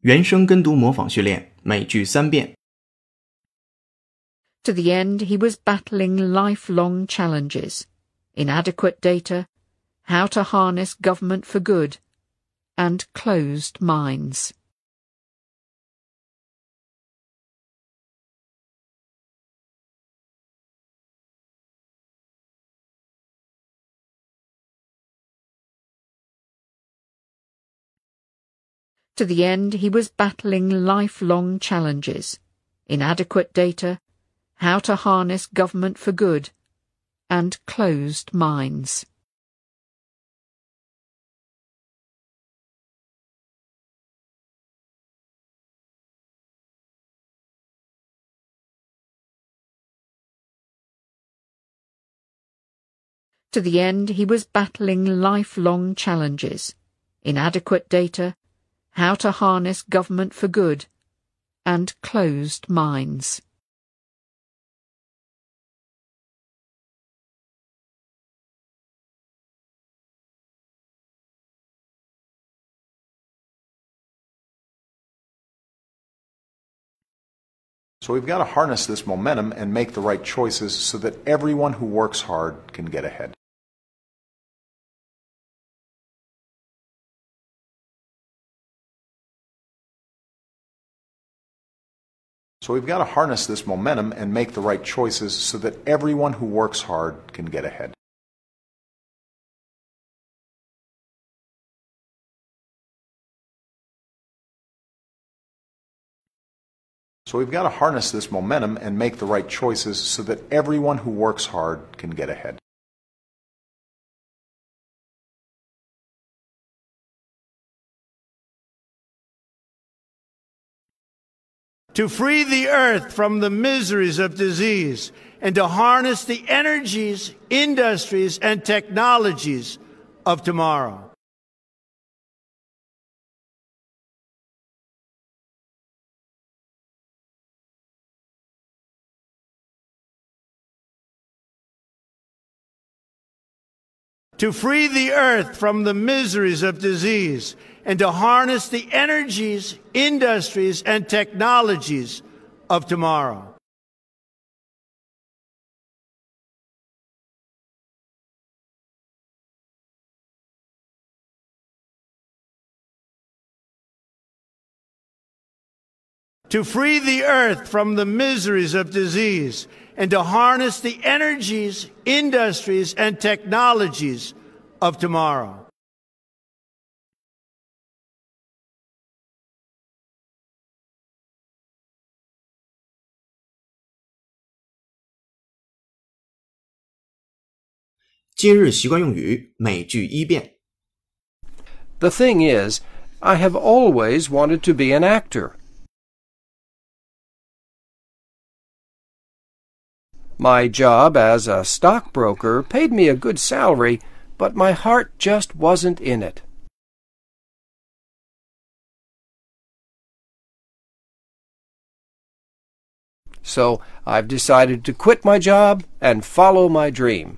原声跟读模仿训练，每句三遍。 To the end, he was battling lifelong challenges inadequate data, how to harness government for good, and closed minds. To the end, he was battling lifelong challenges inadequate data, how to harness government for good, and closed minds. To the end, he was battling lifelong challenges inadequate data, how to harness government for good, and closed minds. So we've got to harness this momentum and make the right choices so that everyone who works hard can get ahead. So we've got to harness this momentum and make the right choices so that everyone who works hard can get ahead. So we've got to harness this momentum and make the right choices so that everyone who works hard can get ahead. To free the earth from the miseries of disease and to harness the energies, industries, and technologies of tomorrow. To free the earth from the miseries of disease and to harness the energies, industries, and technologies of tomorrow. To free the earth from the miseries of disease and to harness the energies, industries, and technologies of tomorrow. 今日习惯用语，每句一遍。 The thing is, I have always wanted to be an actor. My job as a stockbroker paid me a good salary, but my heart just wasn't in it. So I've decided to quit my job and follow my dream.